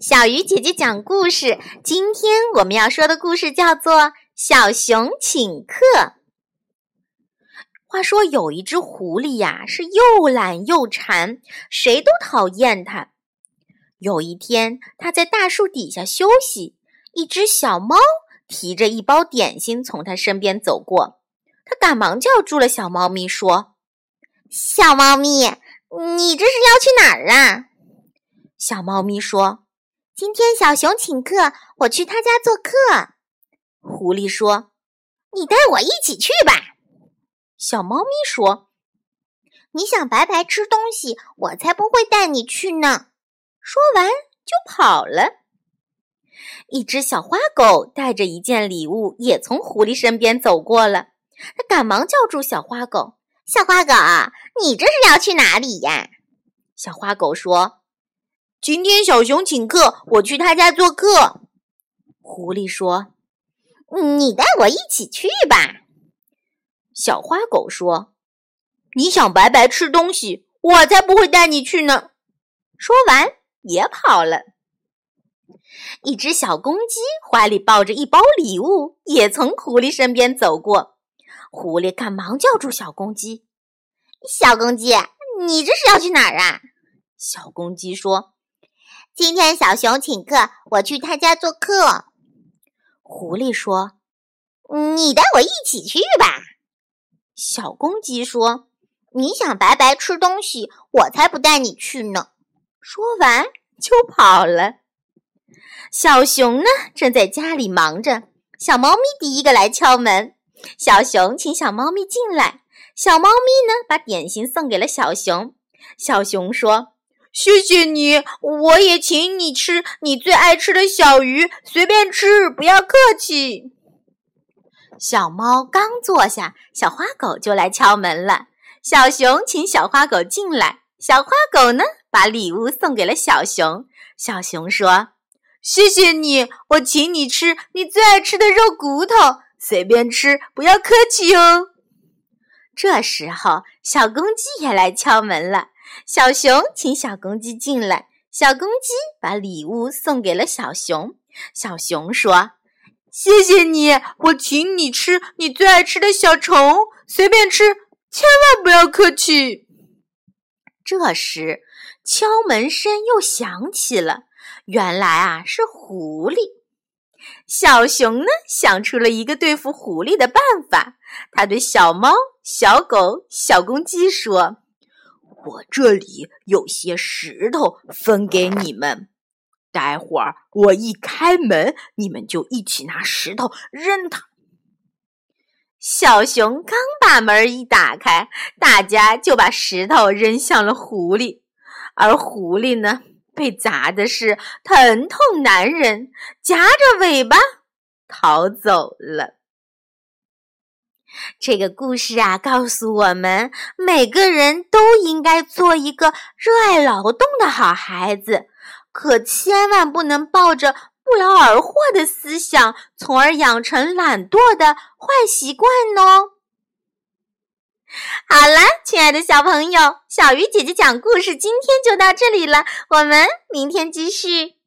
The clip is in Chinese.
小鱼姐姐讲故事。今天我们要说的故事叫做《小熊请客》。话说有一只狐狸呀，是又懒又馋，谁都讨厌它。有一天，它在大树底下休息，一只小猫提着一包点心从它身边走过，它赶忙叫住了小猫咪，说：“小猫咪，你这是要去哪儿啊？”小猫咪说。今天小熊请客，我去他家做客。狐狸说：“你带我一起去吧。”小猫咪说：“你想白白吃东西，我才不会带你去呢。”说完就跑了。一只小花狗带着一件礼物，也从狐狸身边走过了。它赶忙叫住小花狗：“小花狗，你这是要去哪里呀？”小花狗说。今天小熊请客，我去他家做客。狐狸说：“你带我一起去吧。”小花狗说：“你想白白吃东西，我才不会带你去呢。”说完也跑了。一只小公鸡怀里抱着一包礼物，也从狐狸身边走过。狐狸赶忙叫住小公鸡：“小公鸡，你这是要去哪儿啊？”小公鸡说。今天小熊请客，我去他家做客。狐狸说：“你带我一起去吧。”小公鸡说：“你想白白吃东西，我才不带你去呢。”说完就跑了。小熊呢，正在家里忙着。小猫咪第一个来敲门，小熊请小猫咪进来。小猫咪呢，把点心送给了小熊。小熊说。谢谢你，我也请你吃你最爱吃的小鱼，随便吃，不要客气。小猫刚坐下，小花狗就来敲门了。小熊请小花狗进来，小花狗呢，把礼物送给了小熊。小熊说：“谢谢你，我请你吃你最爱吃的肉骨头，随便吃，不要客气哦。”这时候，小公鸡也来敲门了。小熊请小公鸡进来，小公鸡把礼物送给了小熊。小熊说：“谢谢你，我请你吃你最爱吃的小虫，随便吃，千万不要客气。”这时，敲门声又响起了，原来啊是狐狸。小熊呢想出了一个对付狐狸的办法，他对小猫、小狗、小公鸡说。我这里有些石头分给你们，待会儿我一开门，你们就一起拿石头扔它。小熊刚把门一打开，大家就把石头扔向了狐狸，而狐狸呢，被砸的是疼痛难忍，夹着尾巴逃走了。这个故事啊，告诉我们，每个人都应该做一个热爱劳动的好孩子，可千万不能抱着不劳而获的思想，从而养成懒惰的坏习惯哦。好了，亲爱的小朋友，小鱼姐姐讲故事今天就到这里了，我们明天继续。